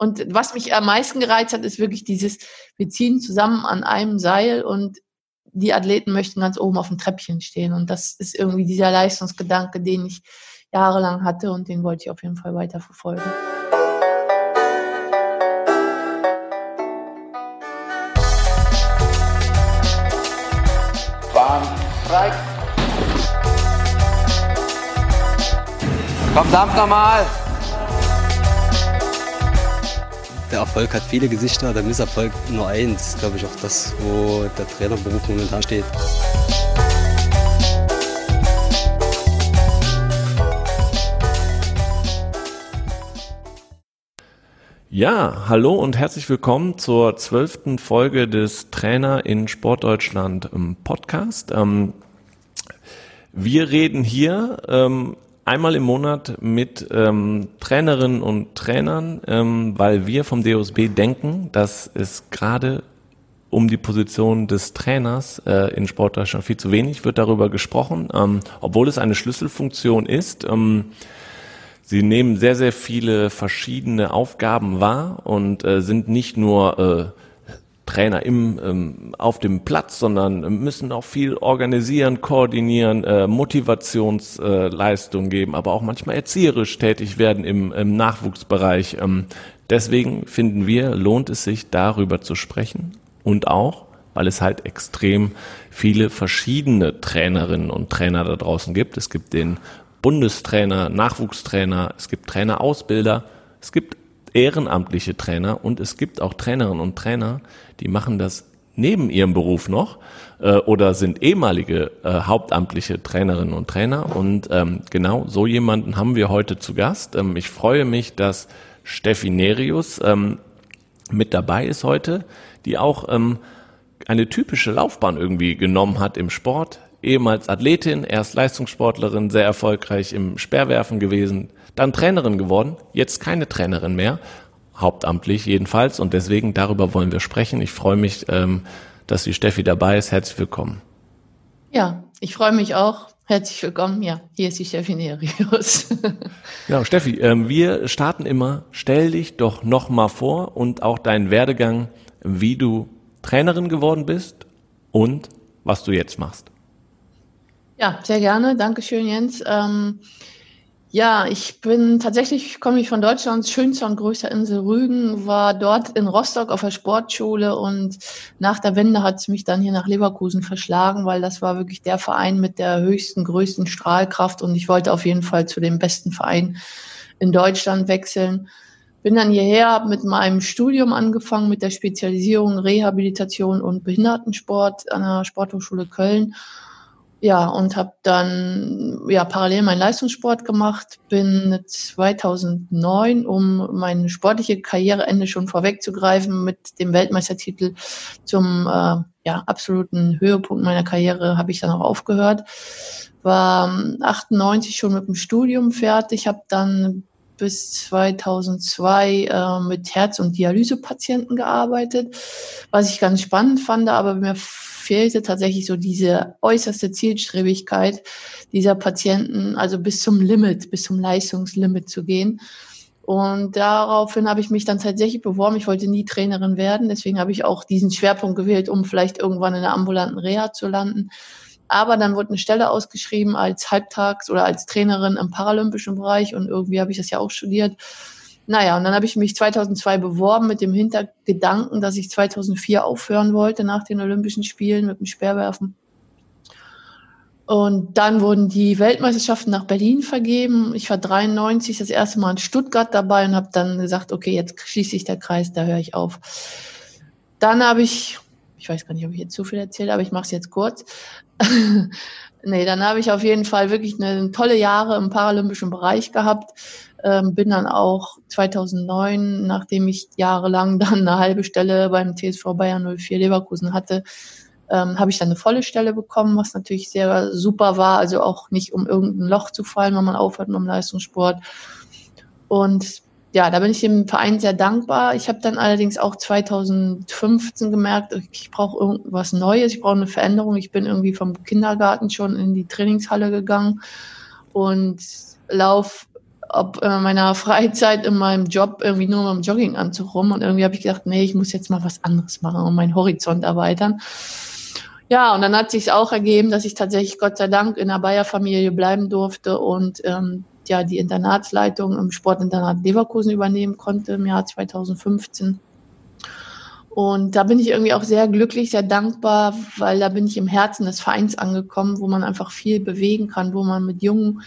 Und was mich am meisten gereizt hat, ist wirklich dieses, wir ziehen zusammen an einem Seil und die Athleten möchten ganz oben auf dem Treppchen stehen. Und das ist irgendwie dieser Leistungsgedanke, den ich jahrelang hatte und den wollte ich auf jeden Fall weiter verfolgen. Bahn frei. Komm, dampf nochmal. Der Erfolg hat viele Gesichter, der Misserfolg nur eins. Glaube ich auch das, wo der Trainerberuf momentan steht. Ja, hallo und herzlich willkommen zur zwölften Folge des Trainer in Sportdeutschland ähm, Podcast. Ähm, wir reden hier ähm, einmal im Monat mit Trainerinnen und Trainern, weil wir vom DOSB denken, dass es gerade um die Position des Trainers äh, in Sportdeutschland viel zu wenig wird darüber gesprochen, obwohl es eine Schlüsselfunktion ist. Sie nehmen sehr, sehr viele verschiedene Aufgaben wahr und äh, sind nicht nur äh, Trainer im, ähm, auf dem Platz, sondern müssen auch viel organisieren, koordinieren, äh, Motivationsleistung äh, geben, aber auch manchmal erzieherisch tätig werden im, im Nachwuchsbereich. Ähm, deswegen finden wir, lohnt es sich darüber zu sprechen und auch, weil es halt extrem viele verschiedene Trainerinnen und Trainer da draußen gibt. Es gibt den Bundestrainer, Nachwuchstrainer, es gibt Trainerausbilder, es gibt ehrenamtliche Trainer und es gibt auch Trainerinnen und Trainer, die machen das neben ihrem Beruf noch äh, oder sind ehemalige äh, hauptamtliche Trainerinnen und Trainer. Und ähm, genau so jemanden haben wir heute zu Gast. Ähm, ich freue mich, dass Steffi Nerius ähm, mit dabei ist heute, die auch ähm, eine typische Laufbahn irgendwie genommen hat im Sport ehemals Athletin, erst Leistungssportlerin, sehr erfolgreich im Speerwerfen gewesen, dann Trainerin geworden, jetzt keine Trainerin mehr, hauptamtlich jedenfalls. Und deswegen darüber wollen wir sprechen. Ich freue mich, ähm, dass die Steffi dabei ist. Herzlich willkommen. Ja, ich freue mich auch. Herzlich willkommen. Ja, hier ist die Steffi Nerius. genau, Steffi, ähm, wir starten immer. Stell dich doch noch mal vor und auch deinen Werdegang, wie du Trainerin geworden bist und was du jetzt machst. Ja, sehr gerne. Dankeschön, Jens. Ähm, ja, ich bin tatsächlich, komme ich von Deutschlands schönster und größter Insel Rügen, war dort in Rostock auf der Sportschule und nach der Wende hat es mich dann hier nach Leverkusen verschlagen, weil das war wirklich der Verein mit der höchsten, größten Strahlkraft und ich wollte auf jeden Fall zu dem besten Verein in Deutschland wechseln. Bin dann hierher, habe mit meinem Studium angefangen, mit der Spezialisierung Rehabilitation und Behindertensport an der Sporthochschule Köln ja, und habe dann ja parallel meinen Leistungssport gemacht, bin 2009, um meine sportliche Karriereende schon vorwegzugreifen, mit dem Weltmeistertitel zum äh, ja, absoluten Höhepunkt meiner Karriere habe ich dann auch aufgehört. War 98 schon mit dem Studium fertig, habe dann bis 2002 äh, mit Herz- und Dialysepatienten gearbeitet, was ich ganz spannend fand, aber mir fehlte tatsächlich so diese äußerste Zielstrebigkeit dieser Patienten, also bis zum Limit, bis zum Leistungslimit zu gehen. Und daraufhin habe ich mich dann tatsächlich beworben. Ich wollte nie Trainerin werden. Deswegen habe ich auch diesen Schwerpunkt gewählt, um vielleicht irgendwann in der ambulanten Reha zu landen. Aber dann wurde eine Stelle ausgeschrieben als Halbtags- oder als Trainerin im paralympischen Bereich. Und irgendwie habe ich das ja auch studiert. Naja, und dann habe ich mich 2002 beworben mit dem Hintergedanken, dass ich 2004 aufhören wollte nach den Olympischen Spielen mit dem Speerwerfen. Und dann wurden die Weltmeisterschaften nach Berlin vergeben. Ich war 93 das erste Mal in Stuttgart dabei und habe dann gesagt, okay, jetzt schließe ich der Kreis, da höre ich auf. Dann habe ich, ich weiß gar nicht, ob ich jetzt zu viel erzähle, aber ich mache es jetzt kurz. nee, dann habe ich auf jeden Fall wirklich eine tolle Jahre im paralympischen Bereich gehabt ähm, bin dann auch 2009, nachdem ich jahrelang dann eine halbe Stelle beim TSV Bayern 04 Leverkusen hatte, ähm, habe ich dann eine volle Stelle bekommen, was natürlich sehr super war. Also auch nicht um irgendein Loch zu fallen, wenn man aufhört mit dem Leistungssport. Und ja, da bin ich dem Verein sehr dankbar. Ich habe dann allerdings auch 2015 gemerkt, ich brauche irgendwas Neues, ich brauche eine Veränderung. Ich bin irgendwie vom Kindergarten schon in die Trainingshalle gegangen und lauf ob äh, meiner Freizeit in meinem Job irgendwie nur mit dem Jogginganzug rum. Und irgendwie habe ich gedacht, nee, ich muss jetzt mal was anderes machen und meinen Horizont erweitern. Ja, und dann hat sich auch ergeben, dass ich tatsächlich Gott sei Dank in der Bayer-Familie bleiben durfte und ähm, ja die Internatsleitung im Sportinternat Leverkusen übernehmen konnte im Jahr 2015. Und da bin ich irgendwie auch sehr glücklich, sehr dankbar, weil da bin ich im Herzen des Vereins angekommen, wo man einfach viel bewegen kann, wo man mit jungen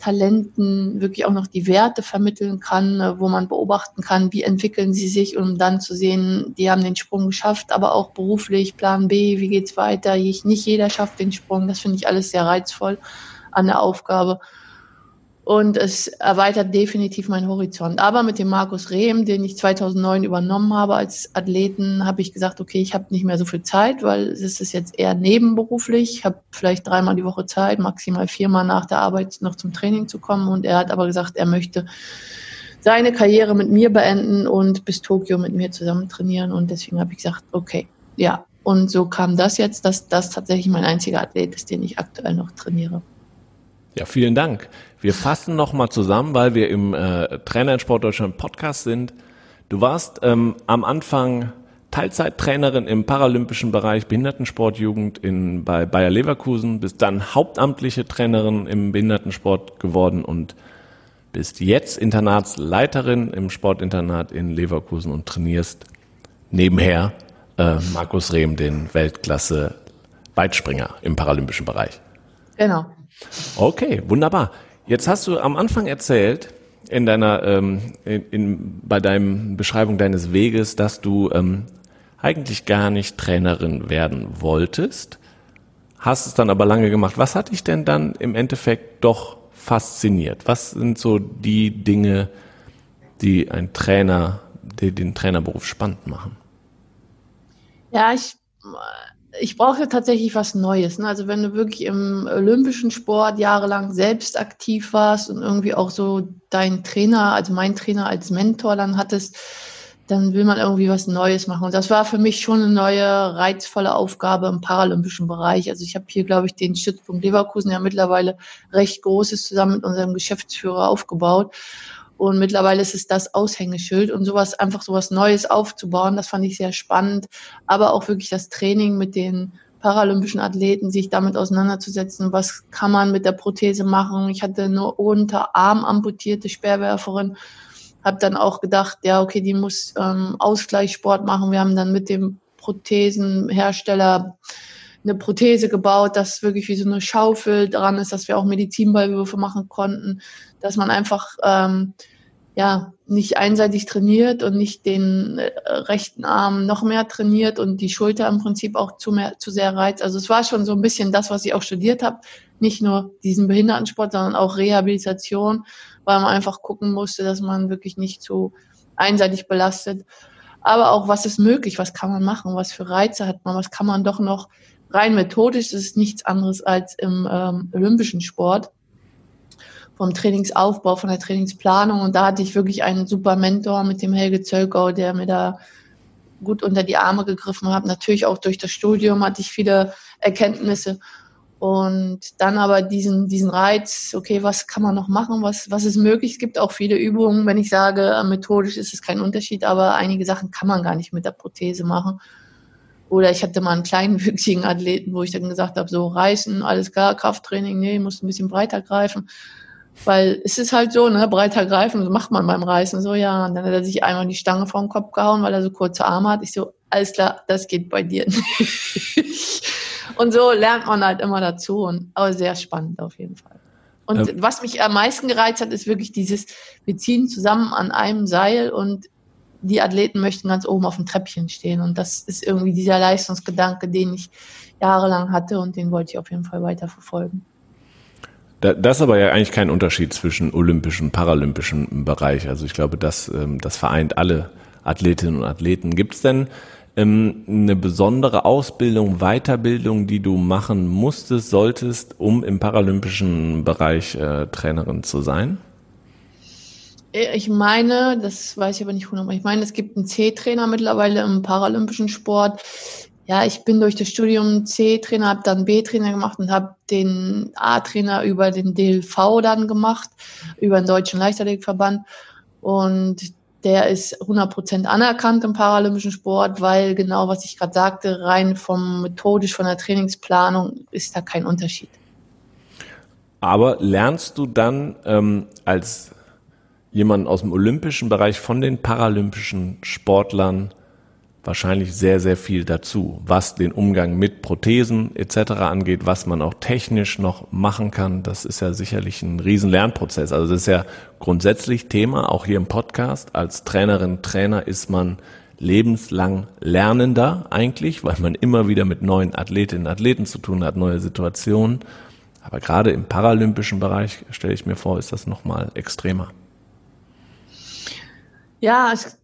Talenten wirklich auch noch die Werte vermitteln kann, äh, wo man beobachten kann, wie entwickeln sie sich, um dann zu sehen, die haben den Sprung geschafft, aber auch beruflich, Plan B, wie geht's weiter? Nicht jeder schafft den Sprung. Das finde ich alles sehr reizvoll an der Aufgabe und es erweitert definitiv meinen Horizont. Aber mit dem Markus Rehm, den ich 2009 übernommen habe als Athleten, habe ich gesagt, okay, ich habe nicht mehr so viel Zeit, weil es ist jetzt eher nebenberuflich. Ich habe vielleicht dreimal die Woche Zeit, maximal viermal nach der Arbeit noch zum Training zu kommen. Und er hat aber gesagt, er möchte seine Karriere mit mir beenden und bis Tokio mit mir zusammen trainieren. Und deswegen habe ich gesagt, okay, ja. Und so kam das jetzt, dass das tatsächlich mein einziger Athlet ist, den ich aktuell noch trainiere. Ja, vielen Dank. Wir fassen nochmal zusammen, weil wir im äh, Trainer in Sport Deutschland Podcast sind. Du warst ähm, am Anfang Teilzeittrainerin im paralympischen Bereich Behindertensportjugend in, bei Bayer Leverkusen, bist dann hauptamtliche Trainerin im Behindertensport geworden und bist jetzt Internatsleiterin im Sportinternat in Leverkusen und trainierst nebenher äh, Markus Rehm, den Weltklasse Weitspringer im paralympischen Bereich. Genau. Okay, wunderbar. Jetzt hast du am Anfang erzählt, in deiner, ähm, in, in, bei deinem Beschreibung deines Weges, dass du ähm, eigentlich gar nicht Trainerin werden wolltest, hast es dann aber lange gemacht. Was hat dich denn dann im Endeffekt doch fasziniert? Was sind so die Dinge, die ein Trainer, die den Trainerberuf spannend machen? Ja, ich ich brauche tatsächlich was Neues. Ne? Also wenn du wirklich im olympischen Sport jahrelang selbst aktiv warst und irgendwie auch so deinen Trainer, also mein Trainer als Mentor dann hattest, dann will man irgendwie was Neues machen. Und das war für mich schon eine neue, reizvolle Aufgabe im paralympischen Bereich. Also ich habe hier, glaube ich, den Stützpunkt Leverkusen ja mittlerweile recht großes zusammen mit unserem Geschäftsführer aufgebaut. Und mittlerweile ist es das Aushängeschild und sowas, einfach sowas Neues aufzubauen, das fand ich sehr spannend. Aber auch wirklich das Training mit den paralympischen Athleten, sich damit auseinanderzusetzen, was kann man mit der Prothese machen. Ich hatte eine Unterarm amputierte Speerwerferin, habe dann auch gedacht, ja, okay, die muss ähm, Ausgleichssport machen. Wir haben dann mit dem Prothesenhersteller eine Prothese gebaut, das wirklich wie so eine Schaufel dran ist, dass wir auch Medizinballwürfe machen konnten, dass man einfach ähm, ja, nicht einseitig trainiert und nicht den äh, rechten Arm noch mehr trainiert und die Schulter im Prinzip auch zu, mehr, zu sehr reizt. Also es war schon so ein bisschen das, was ich auch studiert habe. Nicht nur diesen Behindertensport, sondern auch Rehabilitation, weil man einfach gucken musste, dass man wirklich nicht zu einseitig belastet. Aber auch, was ist möglich, was kann man machen, was für Reize hat man, was kann man doch noch rein methodisch, das ist nichts anderes als im ähm, olympischen Sport vom Trainingsaufbau, von der Trainingsplanung. Und da hatte ich wirklich einen super Mentor mit dem Helge Zölkau, der mir da gut unter die Arme gegriffen hat. Natürlich auch durch das Studium hatte ich viele Erkenntnisse. Und dann aber diesen, diesen Reiz, okay, was kann man noch machen, was, was ist möglich? Es gibt auch viele Übungen, wenn ich sage, äh, methodisch ist es kein Unterschied, aber einige Sachen kann man gar nicht mit der Prothese machen. Oder ich hatte mal einen kleinen, wüchsigen Athleten, wo ich dann gesagt habe, so reißen, alles klar, Krafttraining, nee, muss ein bisschen breiter greifen. Weil es ist halt so, ne, breiter greifen, so macht man beim Reißen so, ja. Und dann hat er sich einmal die Stange vor den Kopf gehauen, weil er so kurze Arme hat. Ich so, alles klar, das geht bei dir nicht. und so lernt man halt immer dazu. Und, aber sehr spannend auf jeden Fall. Und ja. was mich am meisten gereizt hat, ist wirklich dieses, wir ziehen zusammen an einem Seil und die Athleten möchten ganz oben auf dem Treppchen stehen. Und das ist irgendwie dieser Leistungsgedanke, den ich jahrelang hatte und den wollte ich auf jeden Fall weiter verfolgen. Das ist aber ja eigentlich kein Unterschied zwischen olympischen und paralympischen Bereich. Also ich glaube, das, ähm, das vereint alle Athletinnen und Athleten. Gibt es denn ähm, eine besondere Ausbildung, Weiterbildung, die du machen musstest, solltest, um im paralympischen Bereich äh, Trainerin zu sein? Äh, ich meine, das weiß ich aber nicht hundertmal. Ich meine, es gibt einen C-Trainer mittlerweile im paralympischen Sport ja, ich bin durch das Studium C-Trainer, habe dann B-Trainer gemacht und habe den A-Trainer über den DLV dann gemacht, über den Deutschen Leichtathletikverband. Und der ist 100% anerkannt im paralympischen Sport, weil genau, was ich gerade sagte, rein vom methodisch, von der Trainingsplanung ist da kein Unterschied. Aber lernst du dann ähm, als jemand aus dem olympischen Bereich von den paralympischen Sportlern wahrscheinlich sehr, sehr viel dazu, was den Umgang mit Prothesen etc. angeht, was man auch technisch noch machen kann. Das ist ja sicherlich ein riesen Lernprozess. Also das ist ja grundsätzlich Thema, auch hier im Podcast. Als Trainerin, Trainer ist man lebenslang Lernender eigentlich, weil man immer wieder mit neuen Athletinnen Athleten zu tun hat, neue Situationen. Aber gerade im paralympischen Bereich, stelle ich mir vor, ist das nochmal extremer. Ja, es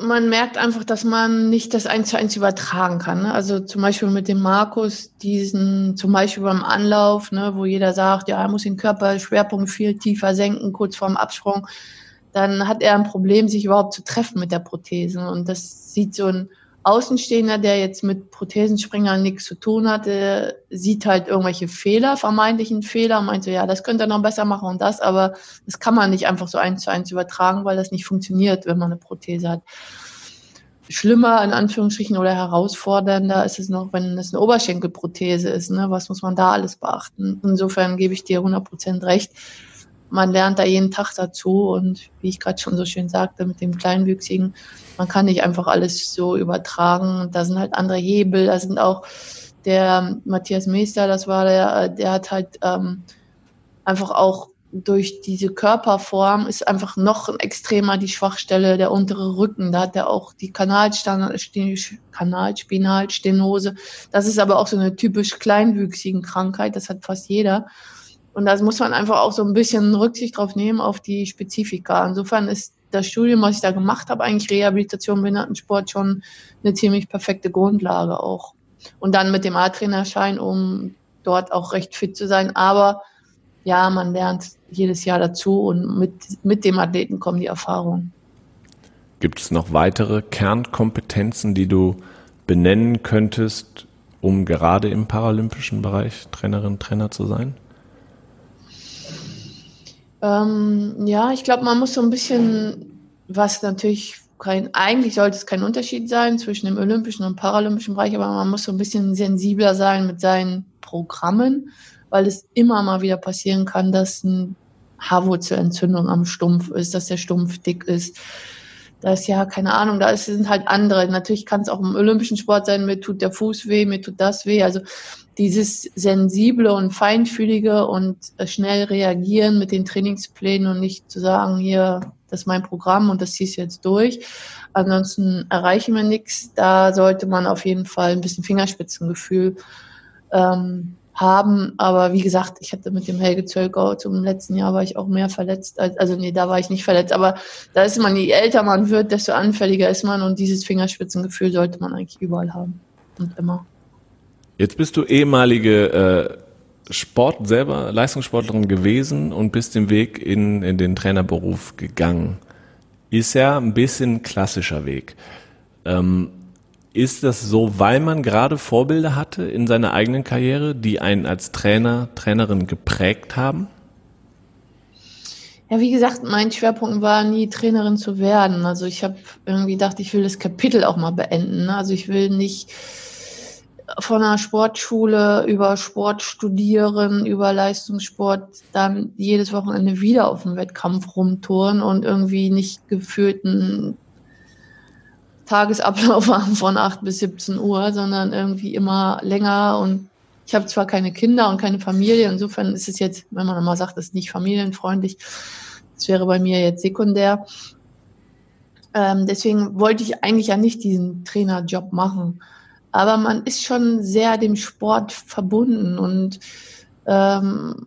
man merkt einfach, dass man nicht das eins zu eins übertragen kann. Ne? Also zum Beispiel mit dem Markus, diesen, zum Beispiel beim Anlauf, ne, wo jeder sagt, ja, er muss den Körperschwerpunkt viel tiefer senken, kurz vorm Absprung, dann hat er ein Problem, sich überhaupt zu treffen mit der Prothese. Und das sieht so ein Außenstehender, der jetzt mit Prothesenspringer nichts zu tun hatte, sieht halt irgendwelche Fehler, vermeintlichen Fehler, meint so, ja, das könnte er noch besser machen und das, aber das kann man nicht einfach so eins zu eins übertragen, weil das nicht funktioniert, wenn man eine Prothese hat. Schlimmer, in Anführungsstrichen, oder herausfordernder ist es noch, wenn es eine Oberschenkelprothese ist. Ne? Was muss man da alles beachten? Insofern gebe ich dir 100% recht. Man lernt da jeden Tag dazu und wie ich gerade schon so schön sagte, mit dem Kleinwüchsigen, man kann nicht einfach alles so übertragen. Da sind halt andere Hebel, da sind auch der Matthias Meester, das war der, der hat halt ähm, einfach auch durch diese Körperform ist einfach noch extremer die Schwachstelle der untere Rücken. Da hat er auch die Kanalspinalstenose. Das ist aber auch so eine typisch kleinwüchsigen Krankheit. Das hat fast jeder. Und da muss man einfach auch so ein bisschen Rücksicht drauf nehmen auf die Spezifika. Insofern ist das Studium, was ich da gemacht habe, eigentlich Rehabilitation, Behindertensport schon eine ziemlich perfekte Grundlage auch. Und dann mit dem A-Trainerschein, um dort auch recht fit zu sein. Aber ja, man lernt jedes Jahr dazu und mit, mit dem Athleten kommen die Erfahrungen. Gibt es noch weitere Kernkompetenzen, die du benennen könntest, um gerade im paralympischen Bereich Trainerin, Trainer zu sein? Ähm, ja, ich glaube, man muss so ein bisschen, was natürlich kein, eigentlich sollte es kein Unterschied sein zwischen dem olympischen und paralympischen Bereich, aber man muss so ein bisschen sensibler sein mit seinen Programmen, weil es immer mal wieder passieren kann, dass ein Haarwurzelentzündung am Stumpf ist, dass der Stumpf dick ist. Da ist ja, keine Ahnung, da sind halt andere. Natürlich kann es auch im olympischen Sport sein, mir tut der Fuß weh, mir tut das weh. Also dieses sensible und feinfühlige und äh, schnell reagieren mit den Trainingsplänen und nicht zu sagen, hier, das ist mein Programm und das ziehst jetzt durch. Ansonsten erreichen wir nichts. Da sollte man auf jeden Fall ein bisschen Fingerspitzengefühl ähm, haben. Aber wie gesagt, ich hatte mit dem Helge Zölkau zum letzten Jahr war ich auch mehr verletzt. Als, also nee, da war ich nicht verletzt. Aber da ist man, je älter man wird, desto anfälliger ist man und dieses Fingerspitzengefühl sollte man eigentlich überall haben und immer. Jetzt bist du ehemalige äh, Sport selber, Leistungssportlerin gewesen und bist den Weg in, in den Trainerberuf gegangen. Ist ja ein bisschen klassischer Weg. Ähm, ist das so, weil man gerade Vorbilder hatte in seiner eigenen Karriere, die einen als Trainer, Trainerin geprägt haben? Ja, wie gesagt, mein Schwerpunkt war nie Trainerin zu werden. Also ich habe irgendwie gedacht, ich will das Kapitel auch mal beenden. Also ich will nicht von einer Sportschule über Sport studieren, über Leistungssport, dann jedes Wochenende wieder auf dem Wettkampf rumtouren und irgendwie nicht gefühlten Tagesablauf haben von 8 bis 17 Uhr, sondern irgendwie immer länger und ich habe zwar keine Kinder und keine Familie, insofern ist es jetzt, wenn man mal sagt, es ist nicht familienfreundlich, das wäre bei mir jetzt sekundär. Ähm, deswegen wollte ich eigentlich ja nicht diesen Trainerjob machen aber man ist schon sehr dem Sport verbunden und ähm,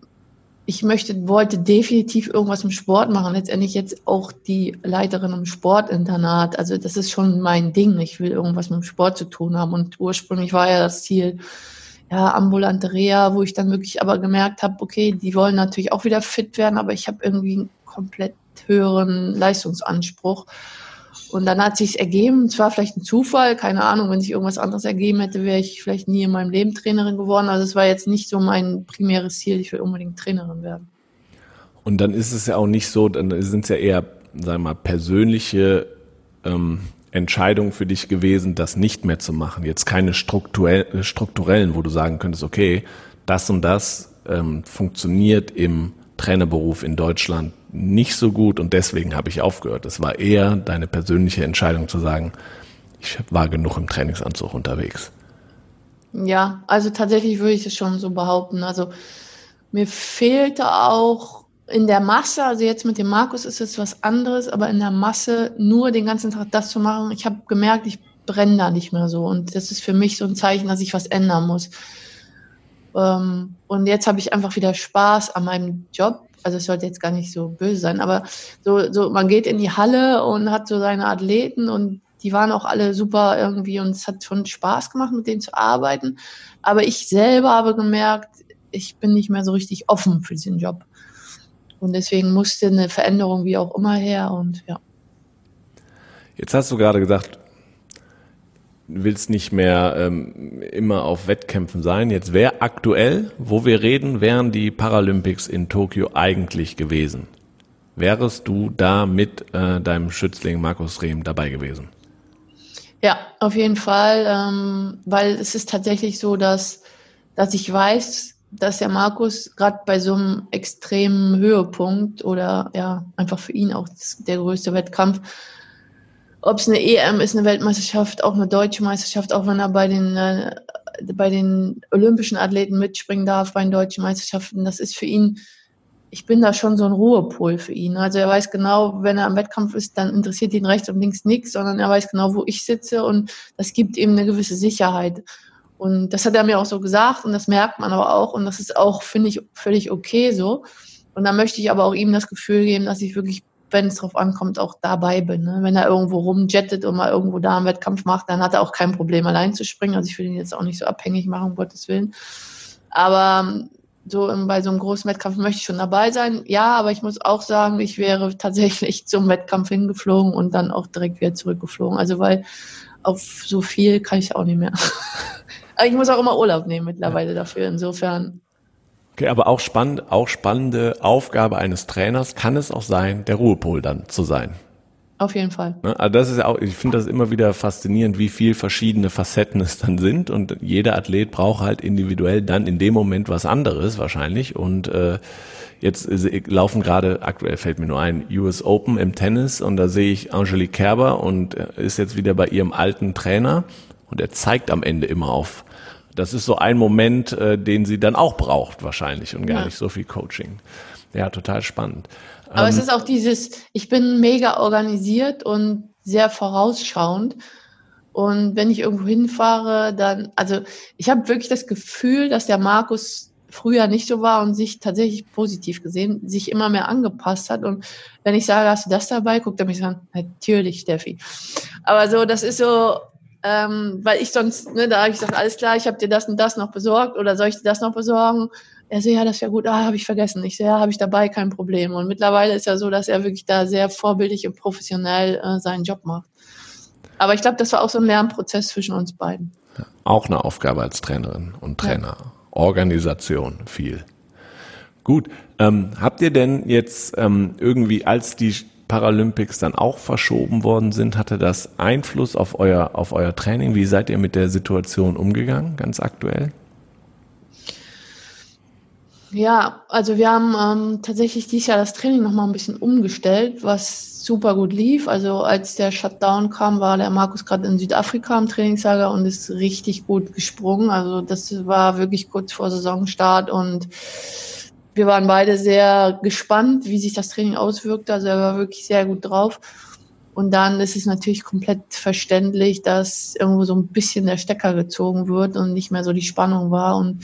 ich möchte, wollte definitiv irgendwas im Sport machen. Letztendlich jetzt auch die Leiterin im Sportinternat. Also das ist schon mein Ding. Ich will irgendwas mit dem Sport zu tun haben. Und ursprünglich war ja das Ziel, ja, ambulante Reha, wo ich dann wirklich aber gemerkt habe, okay, die wollen natürlich auch wieder fit werden, aber ich habe irgendwie einen komplett höheren Leistungsanspruch. Und dann hat sich's ergeben, zwar vielleicht ein Zufall, keine Ahnung, wenn sich irgendwas anderes ergeben hätte, wäre ich vielleicht nie in meinem Leben Trainerin geworden. Also es war jetzt nicht so mein primäres Ziel, ich will unbedingt Trainerin werden. Und dann ist es ja auch nicht so, dann sind es ja eher, sagen wir mal, persönliche ähm, Entscheidungen für dich gewesen, das nicht mehr zu machen. Jetzt keine strukturell, strukturellen, wo du sagen könntest, okay, das und das ähm, funktioniert im Trainerberuf in Deutschland nicht so gut und deswegen habe ich aufgehört. Es war eher deine persönliche Entscheidung zu sagen, ich war genug im Trainingsanzug unterwegs. Ja, also tatsächlich würde ich es schon so behaupten. Also mir fehlte auch in der Masse, also jetzt mit dem Markus ist es was anderes, aber in der Masse nur den ganzen Tag das zu machen. Ich habe gemerkt, ich brenne da nicht mehr so und das ist für mich so ein Zeichen, dass ich was ändern muss. Ähm, und jetzt habe ich einfach wieder Spaß an meinem Job also es sollte jetzt gar nicht so böse sein, aber so, so, man geht in die Halle und hat so seine Athleten und die waren auch alle super irgendwie und es hat schon Spaß gemacht, mit denen zu arbeiten. Aber ich selber habe gemerkt, ich bin nicht mehr so richtig offen für diesen Job. Und deswegen musste eine Veränderung wie auch immer her und ja. Jetzt hast du gerade gesagt, willst nicht mehr ähm, immer auf Wettkämpfen sein. Jetzt wäre aktuell, wo wir reden, wären die Paralympics in Tokio eigentlich gewesen. Wärest du da mit äh, deinem Schützling Markus Rehm dabei gewesen? Ja, auf jeden Fall, ähm, weil es ist tatsächlich so, dass, dass ich weiß, dass der Markus gerade bei so einem extremen Höhepunkt oder ja, einfach für ihn auch der größte Wettkampf, ob es eine EM ist, eine Weltmeisterschaft, auch eine deutsche Meisterschaft, auch wenn er bei den, äh, bei den olympischen Athleten mitspringen darf, bei den deutschen Meisterschaften, das ist für ihn, ich bin da schon so ein Ruhepol für ihn. Also er weiß genau, wenn er am Wettkampf ist, dann interessiert ihn rechts und links nichts, sondern er weiß genau, wo ich sitze und das gibt ihm eine gewisse Sicherheit. Und das hat er mir auch so gesagt und das merkt man aber auch und das ist auch, finde ich, völlig okay so. Und dann möchte ich aber auch ihm das Gefühl geben, dass ich wirklich wenn es drauf ankommt, auch dabei bin. Ne? Wenn er irgendwo rumjettet und mal irgendwo da einen Wettkampf macht, dann hat er auch kein Problem, allein zu springen. Also ich will ihn jetzt auch nicht so abhängig machen, um Gottes Willen. Aber ähm, so bei so einem großen Wettkampf möchte ich schon dabei sein. Ja, aber ich muss auch sagen, ich wäre tatsächlich zum Wettkampf hingeflogen und dann auch direkt wieder zurückgeflogen. Also weil auf so viel kann ich auch nicht mehr. aber ich muss auch immer Urlaub nehmen mittlerweile dafür. Insofern Okay, aber auch spannend, auch spannende Aufgabe eines Trainers kann es auch sein, der Ruhepol dann zu sein. Auf jeden Fall. Ne, also das ist ja auch, ich finde das immer wieder faszinierend, wie viel verschiedene Facetten es dann sind und jeder Athlet braucht halt individuell dann in dem Moment was anderes wahrscheinlich und äh, jetzt laufen gerade, aktuell fällt mir nur ein, US Open im Tennis und da sehe ich Angelique Kerber und äh, ist jetzt wieder bei ihrem alten Trainer und er zeigt am Ende immer auf das ist so ein Moment, äh, den sie dann auch braucht wahrscheinlich und gar ja. nicht so viel Coaching. Ja, total spannend. Aber ähm, es ist auch dieses, ich bin mega organisiert und sehr vorausschauend. Und wenn ich irgendwo hinfahre, dann, also ich habe wirklich das Gefühl, dass der Markus früher nicht so war und sich tatsächlich positiv gesehen, sich immer mehr angepasst hat. Und wenn ich sage, hast du das dabei, guckt er mich an, natürlich, Steffi. Aber so, das ist so, ähm, weil ich sonst, ne, da habe ich gesagt, alles klar, ich habe dir das und das noch besorgt oder soll ich dir das noch besorgen? Er so, ja, das wäre gut, ah, habe ich vergessen. Ich so, ja, habe ich dabei, kein Problem. Und mittlerweile ist ja so, dass er wirklich da sehr vorbildlich und professionell äh, seinen Job macht. Aber ich glaube, das war auch so ein Lernprozess zwischen uns beiden. Auch eine Aufgabe als Trainerin und Trainer. Ja. Organisation, viel. Gut. Ähm, habt ihr denn jetzt ähm, irgendwie, als die Paralympics dann auch verschoben worden sind, hatte das Einfluss auf euer, auf euer Training? Wie seid ihr mit der Situation umgegangen, ganz aktuell? Ja, also wir haben ähm, tatsächlich dieses Jahr das Training nochmal ein bisschen umgestellt, was super gut lief. Also als der Shutdown kam, war der Markus gerade in Südafrika im Trainingslager und ist richtig gut gesprungen. Also das war wirklich kurz vor Saisonstart und wir waren beide sehr gespannt, wie sich das Training auswirkte. Also er war wirklich sehr gut drauf. Und dann ist es natürlich komplett verständlich, dass irgendwo so ein bisschen der Stecker gezogen wird und nicht mehr so die Spannung war. Und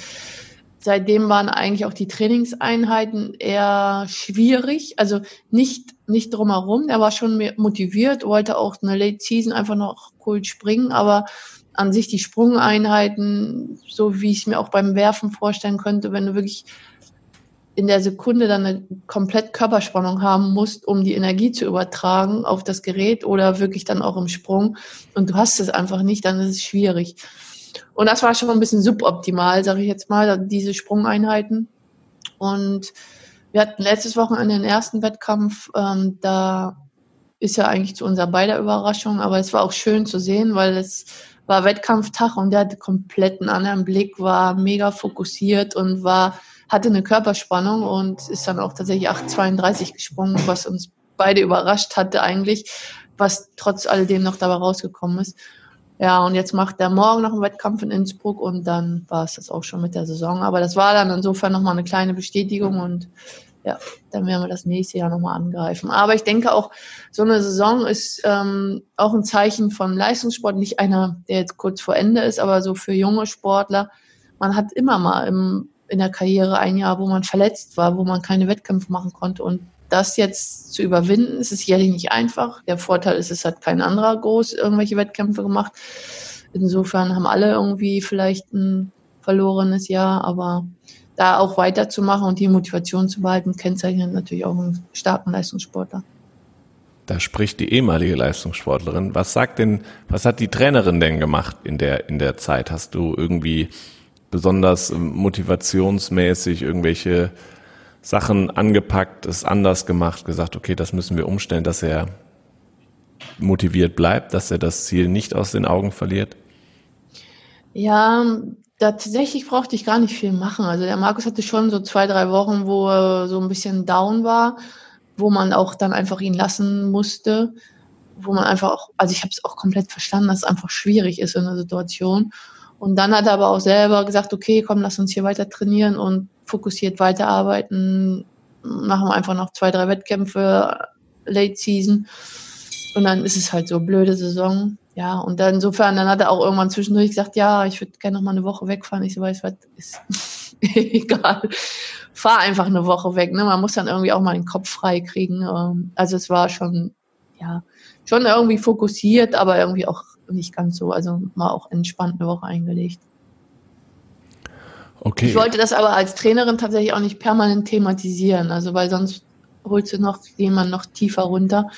seitdem waren eigentlich auch die Trainingseinheiten eher schwierig. Also nicht, nicht drumherum. Er war schon motiviert, wollte auch eine Late Season einfach noch cool springen. Aber an sich die Sprungeinheiten, so wie ich es mir auch beim Werfen vorstellen könnte, wenn du wirklich in der Sekunde dann eine komplett Körperspannung haben musst, um die Energie zu übertragen auf das Gerät oder wirklich dann auch im Sprung. Und du hast es einfach nicht, dann ist es schwierig. Und das war schon ein bisschen suboptimal, sage ich jetzt mal, diese Sprungeinheiten. Und wir hatten letztes Wochenende den ersten Wettkampf, ähm, da ist ja eigentlich zu unserer beider Überraschung, aber es war auch schön zu sehen, weil es war Wettkampftag und der hatte komplett einen anderen Blick, war mega fokussiert und war hatte eine Körperspannung und ist dann auch tatsächlich 8,32 gesprungen, was uns beide überrascht hatte eigentlich, was trotz alledem noch dabei rausgekommen ist. Ja, und jetzt macht er morgen noch einen Wettkampf in Innsbruck und dann war es das auch schon mit der Saison. Aber das war dann insofern nochmal eine kleine Bestätigung und ja, dann werden wir das nächste Jahr nochmal angreifen. Aber ich denke auch, so eine Saison ist ähm, auch ein Zeichen von Leistungssport, nicht einer, der jetzt kurz vor Ende ist, aber so für junge Sportler. Man hat immer mal im in der Karriere ein Jahr, wo man verletzt war, wo man keine Wettkämpfe machen konnte. Und das jetzt zu überwinden, ist es sicherlich nicht einfach. Der Vorteil ist, es hat kein anderer groß irgendwelche Wettkämpfe gemacht. Insofern haben alle irgendwie vielleicht ein verlorenes Jahr, aber da auch weiterzumachen und die Motivation zu behalten, kennzeichnet natürlich auch einen starken Leistungssportler. Da spricht die ehemalige Leistungssportlerin. Was sagt denn, was hat die Trainerin denn gemacht in der, in der Zeit? Hast du irgendwie besonders motivationsmäßig irgendwelche Sachen angepackt, es anders gemacht, gesagt, okay, das müssen wir umstellen, dass er motiviert bleibt, dass er das Ziel nicht aus den Augen verliert? Ja, tatsächlich brauchte ich gar nicht viel machen. Also der Markus hatte schon so zwei, drei Wochen, wo er so ein bisschen down war, wo man auch dann einfach ihn lassen musste, wo man einfach auch, also ich habe es auch komplett verstanden, dass es einfach schwierig ist in der Situation. Und dann hat er aber auch selber gesagt, okay, komm, lass uns hier weiter trainieren und fokussiert weiterarbeiten. Machen wir einfach noch zwei, drei Wettkämpfe, Late Season. Und dann ist es halt so blöde Saison. Ja, und dann insofern, dann hat er auch irgendwann zwischendurch gesagt, ja, ich würde gerne noch mal eine Woche wegfahren. Ich so, weiß was, ist egal. Fahr einfach eine Woche weg. Ne? Man muss dann irgendwie auch mal den Kopf frei kriegen. Ähm, also es war schon, ja, schon irgendwie fokussiert, aber irgendwie auch nicht ganz so. Also mal auch entspannt eine Woche eingelegt. Okay. Ich wollte das aber als Trainerin tatsächlich auch nicht permanent thematisieren, also weil sonst holst du noch jemanden noch tiefer runter.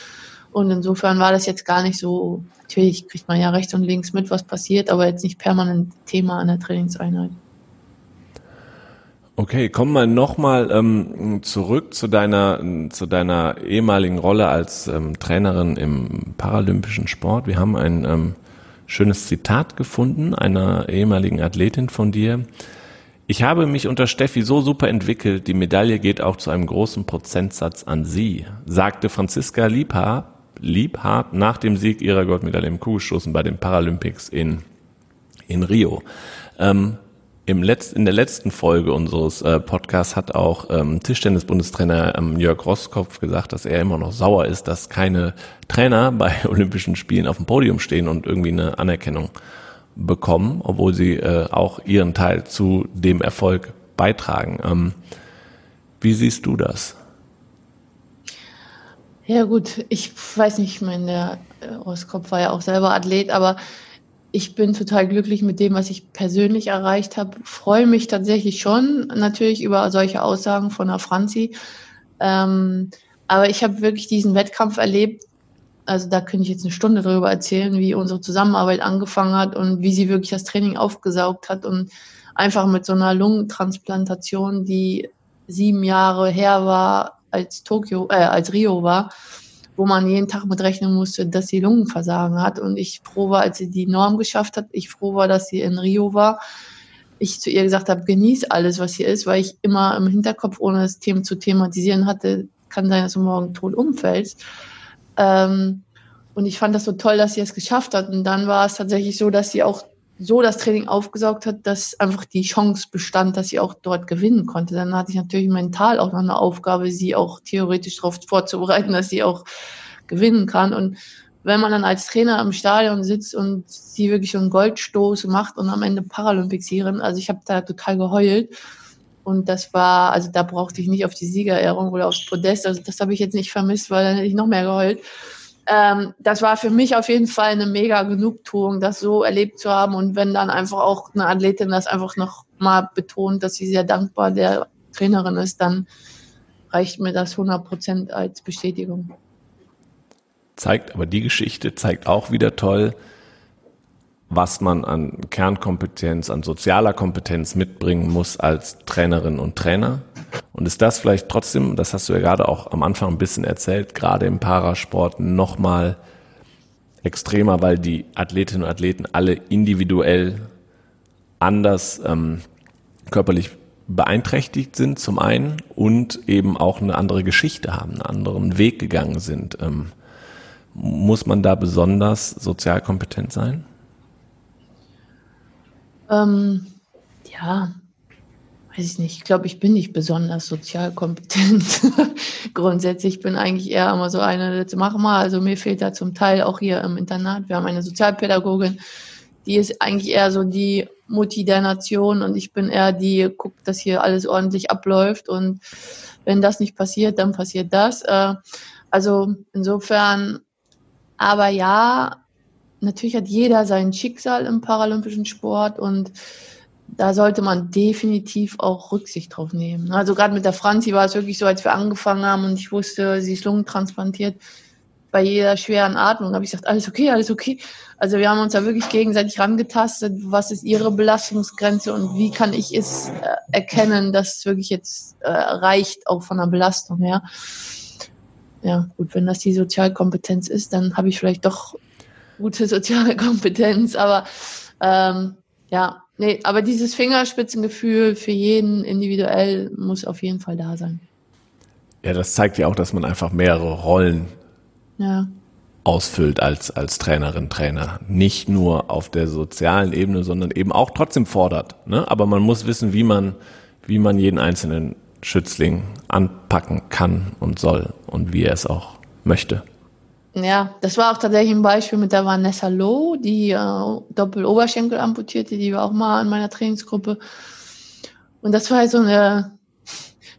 Und insofern war das jetzt gar nicht so, natürlich kriegt man ja rechts und links mit, was passiert, aber jetzt nicht permanent Thema an der Trainingseinheit. Okay, kommen wir nochmal ähm, zurück zu deiner, zu deiner ehemaligen Rolle als ähm, Trainerin im paralympischen Sport. Wir haben ein ähm, schönes Zitat gefunden einer ehemaligen Athletin von dir. Ich habe mich unter Steffi so super entwickelt, die Medaille geht auch zu einem großen Prozentsatz an sie, sagte Franziska Liebhardt, Liebhardt nach dem Sieg ihrer Goldmedaille im Kugelstoßen bei den Paralympics in, in Rio. Ähm, im Letz-, in der letzten Folge unseres äh, Podcasts hat auch ähm, Tischtennis-Bundestrainer ähm, Jörg Rosskopf gesagt, dass er immer noch sauer ist, dass keine Trainer bei Olympischen Spielen auf dem Podium stehen und irgendwie eine Anerkennung bekommen, obwohl sie äh, auch ihren Teil zu dem Erfolg beitragen. Ähm, wie siehst du das? Ja gut, ich weiß nicht, ich meine, der äh, Roskopf war ja auch selber Athlet, aber ich bin total glücklich mit dem, was ich persönlich erreicht habe. Freue mich tatsächlich schon natürlich über solche Aussagen von der Franzi. Ähm, aber ich habe wirklich diesen Wettkampf erlebt. Also da könnte ich jetzt eine Stunde darüber erzählen, wie unsere Zusammenarbeit angefangen hat und wie sie wirklich das Training aufgesaugt hat und einfach mit so einer Lungentransplantation, die sieben Jahre her war, als Tokio, äh, als Rio war, wo man jeden Tag mit rechnen musste, dass sie Lungenversagen hat. Und ich froh war, als sie die Norm geschafft hat, ich froh war, dass sie in Rio war. Ich zu ihr gesagt habe, genieß alles, was hier ist, weil ich immer im Hinterkopf, ohne das Thema zu thematisieren hatte, kann sein, dass du morgen tot umfällst. Ähm, und ich fand das so toll, dass sie es geschafft hat. Und dann war es tatsächlich so, dass sie auch so das Training aufgesaugt hat, dass einfach die Chance bestand, dass sie auch dort gewinnen konnte. Dann hatte ich natürlich mental auch noch eine Aufgabe, sie auch theoretisch darauf vorzubereiten, dass sie auch gewinnen kann. Und wenn man dann als Trainer im Stadion sitzt und sie wirklich einen Goldstoß macht und am Ende Paralympicsiegerin, also ich habe da total geheult. Und das war, also da brauchte ich nicht auf die Siegerehrung oder aufs Podest. Also das habe ich jetzt nicht vermisst, weil dann hätte ich noch mehr geheult ähm, das war für mich auf jeden Fall eine mega Genugtuung, das so erlebt zu haben. Und wenn dann einfach auch eine Athletin das einfach noch mal betont, dass sie sehr dankbar der Trainerin ist, dann reicht mir das 100 Prozent als Bestätigung. Zeigt aber die Geschichte, zeigt auch wieder toll, was man an Kernkompetenz, an sozialer Kompetenz mitbringen muss als Trainerin und Trainer. Und ist das vielleicht trotzdem, das hast du ja gerade auch am Anfang ein bisschen erzählt, gerade im Parasport nochmal extremer, weil die Athletinnen und Athleten alle individuell anders ähm, körperlich beeinträchtigt sind zum einen und eben auch eine andere Geschichte haben, einen anderen Weg gegangen sind. Ähm, muss man da besonders sozial kompetent sein? Ähm, ja, weiß ich nicht. Ich glaube, ich bin nicht besonders sozial kompetent. Grundsätzlich bin eigentlich eher immer so eine, das machen wir. Also mir fehlt da zum Teil auch hier im Internat. Wir haben eine Sozialpädagogin, die ist eigentlich eher so die Mutti der Nation und ich bin eher die, guckt, dass hier alles ordentlich abläuft und wenn das nicht passiert, dann passiert das. Äh, also insofern, aber ja, natürlich hat jeder sein Schicksal im paralympischen Sport und da sollte man definitiv auch Rücksicht drauf nehmen. Also gerade mit der Franzi war es wirklich so, als wir angefangen haben und ich wusste, sie ist lungentransplantiert, bei jeder schweren Atmung habe ich gesagt, alles okay, alles okay. Also wir haben uns da wirklich gegenseitig rangetastet, was ist ihre Belastungsgrenze und wie kann ich es äh, erkennen, dass es wirklich jetzt äh, reicht, auch von der Belastung her. Ja, gut, wenn das die Sozialkompetenz ist, dann habe ich vielleicht doch gute soziale Kompetenz, aber ähm, ja, nee, aber dieses Fingerspitzengefühl für jeden individuell muss auf jeden Fall da sein. Ja, das zeigt ja auch, dass man einfach mehrere Rollen ja. ausfüllt als, als Trainerin, Trainer. Nicht nur auf der sozialen Ebene, sondern eben auch trotzdem fordert. Ne? Aber man muss wissen, wie man, wie man jeden einzelnen Schützling anpacken kann und soll und wie er es auch möchte. Ja, das war auch tatsächlich ein Beispiel mit der Vanessa Loh, die äh, Doppeloberschenkel amputierte, die war auch mal in meiner Trainingsgruppe. Und das war so eine,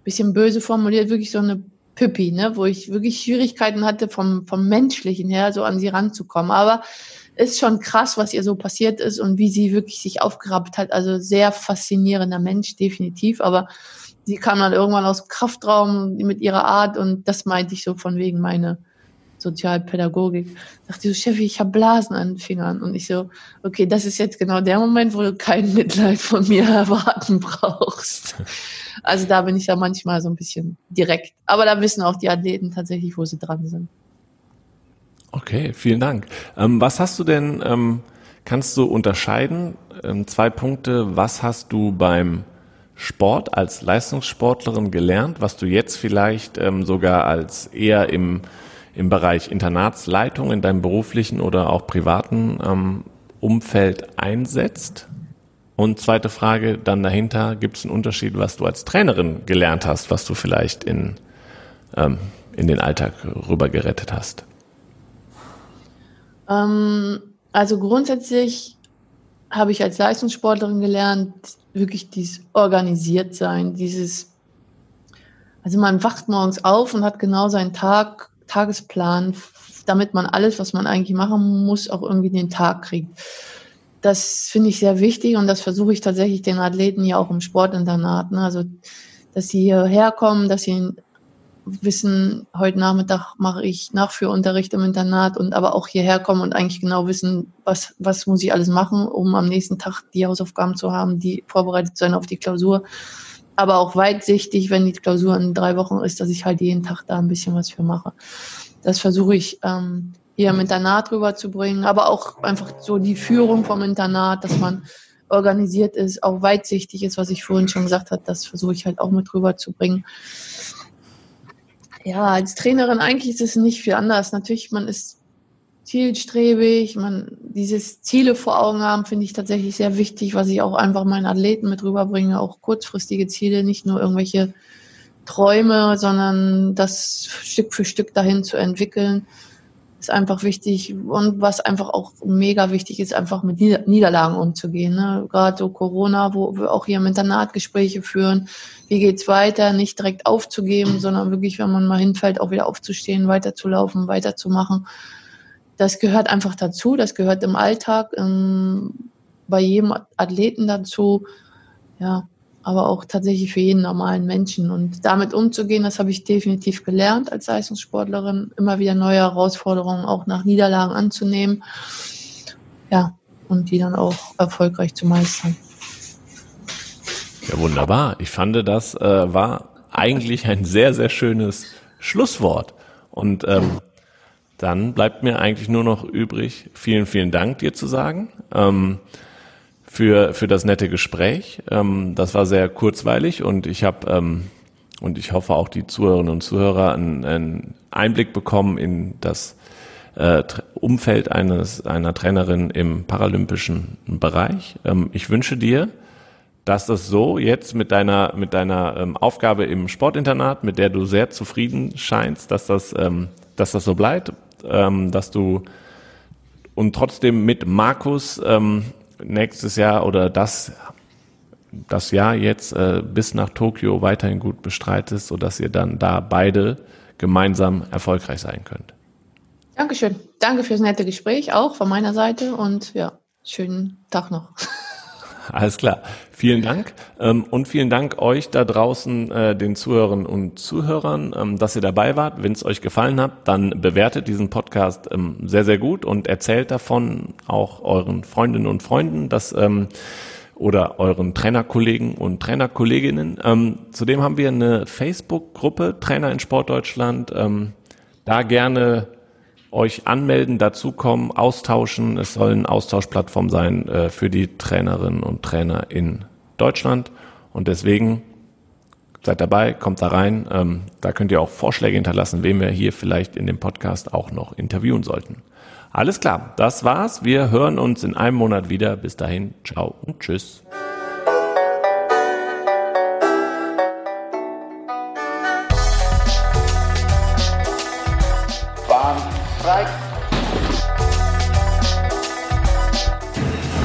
bisschen böse formuliert, wirklich so eine Püppi, ne, wo ich wirklich Schwierigkeiten hatte, vom, vom Menschlichen her so an sie ranzukommen. Aber ist schon krass, was ihr so passiert ist und wie sie wirklich sich aufgerappt hat. Also sehr faszinierender Mensch, definitiv. Aber sie kam dann irgendwann aus Kraftraum mit ihrer Art und das meinte ich so von wegen meine Sozialpädagogik. Dachte so, Chef, ich habe Blasen an den Fingern. Und ich so, okay, das ist jetzt genau der Moment, wo du kein Mitleid von mir erwarten brauchst. Also da bin ich ja manchmal so ein bisschen direkt. Aber da wissen auch die Athleten tatsächlich, wo sie dran sind. Okay, vielen Dank. Ähm, was hast du denn, ähm, kannst du unterscheiden, ähm, zwei Punkte, was hast du beim Sport als Leistungssportlerin gelernt, was du jetzt vielleicht ähm, sogar als eher im im Bereich Internatsleitung in deinem beruflichen oder auch privaten ähm, Umfeld einsetzt? Und zweite Frage dann dahinter, gibt es einen Unterschied, was du als Trainerin gelernt hast, was du vielleicht in, ähm, in den Alltag rüber gerettet hast? Ähm, also grundsätzlich habe ich als Leistungssportlerin gelernt, wirklich dieses organisiert sein, dieses, also man wacht morgens auf und hat genau seinen Tag Tagesplan, damit man alles, was man eigentlich machen muss, auch irgendwie den Tag kriegt. Das finde ich sehr wichtig und das versuche ich tatsächlich den Athleten ja auch im Sportinternat. Ne? Also, dass sie hierher kommen, dass sie wissen, heute Nachmittag mache ich Nachführunterricht im Internat und aber auch hierher kommen und eigentlich genau wissen, was, was muss ich alles machen, um am nächsten Tag die Hausaufgaben zu haben, die vorbereitet sein auf die Klausur aber auch weitsichtig, wenn die Klausur in drei Wochen ist, dass ich halt jeden Tag da ein bisschen was für mache. Das versuche ich ähm, hier im Internat rüberzubringen, aber auch einfach so die Führung vom Internat, dass man organisiert ist, auch weitsichtig ist, was ich vorhin schon gesagt habe, das versuche ich halt auch mit rüberzubringen. Ja, als Trainerin eigentlich ist es nicht viel anders. Natürlich, man ist zielstrebig, man dieses Ziele vor Augen haben, finde ich tatsächlich sehr wichtig, was ich auch einfach meinen Athleten mit rüberbringe, auch kurzfristige Ziele, nicht nur irgendwelche Träume, sondern das Stück für Stück dahin zu entwickeln, ist einfach wichtig. Und was einfach auch mega wichtig ist, einfach mit Niederlagen umzugehen. Ne? Gerade so Corona, wo wir auch hier im Internat Gespräche führen. Wie geht's weiter? Nicht direkt aufzugeben, sondern wirklich, wenn man mal hinfällt, auch wieder aufzustehen, weiterzulaufen, weiterzumachen das gehört einfach dazu, das gehört im Alltag ähm, bei jedem Athleten dazu. Ja, aber auch tatsächlich für jeden normalen Menschen. Und damit umzugehen, das habe ich definitiv gelernt als Leistungssportlerin, immer wieder neue Herausforderungen auch nach Niederlagen anzunehmen. Ja, und die dann auch erfolgreich zu meistern. Ja, wunderbar. Ich fand, das äh, war eigentlich ein sehr, sehr schönes Schlusswort. Und ähm, dann bleibt mir eigentlich nur noch übrig, vielen, vielen Dank dir zu sagen. Ähm, für, für das nette Gespräch. Ähm, das war sehr kurzweilig und ich habe ähm, und ich hoffe auch die Zuhörerinnen und Zuhörer einen, einen Einblick bekommen in das äh, Umfeld eines einer Trainerin im paralympischen Bereich. Ähm, ich wünsche dir, dass das so jetzt mit deiner mit deiner ähm, Aufgabe im Sportinternat, mit der du sehr zufrieden scheinst, dass das ähm, dass das so bleibt, ähm, dass du und trotzdem mit Markus ähm, nächstes Jahr oder das, das Jahr jetzt äh, bis nach Tokio weiterhin gut bestreitest, sodass ihr dann da beide gemeinsam erfolgreich sein könnt. Dankeschön. Danke fürs nette Gespräch auch von meiner Seite und ja, schönen Tag noch. Alles klar. Vielen Dank. Ähm, und vielen Dank euch da draußen, äh, den Zuhörern und Zuhörern, ähm, dass ihr dabei wart. Wenn es euch gefallen hat, dann bewertet diesen Podcast ähm, sehr, sehr gut und erzählt davon auch euren Freundinnen und Freunden, dass oder euren Trainerkollegen und Trainerkolleginnen. zudem haben wir eine Facebook-Gruppe Trainer in Sportdeutschland. da gerne euch anmelden, dazukommen, austauschen. Es soll eine Austauschplattform sein äh, für die Trainerinnen und Trainer in Deutschland. Und deswegen seid dabei, kommt da rein. Ähm, da könnt ihr auch Vorschläge hinterlassen, wen wir hier vielleicht in dem Podcast auch noch interviewen sollten. Alles klar, das war's. Wir hören uns in einem Monat wieder. Bis dahin, ciao und tschüss.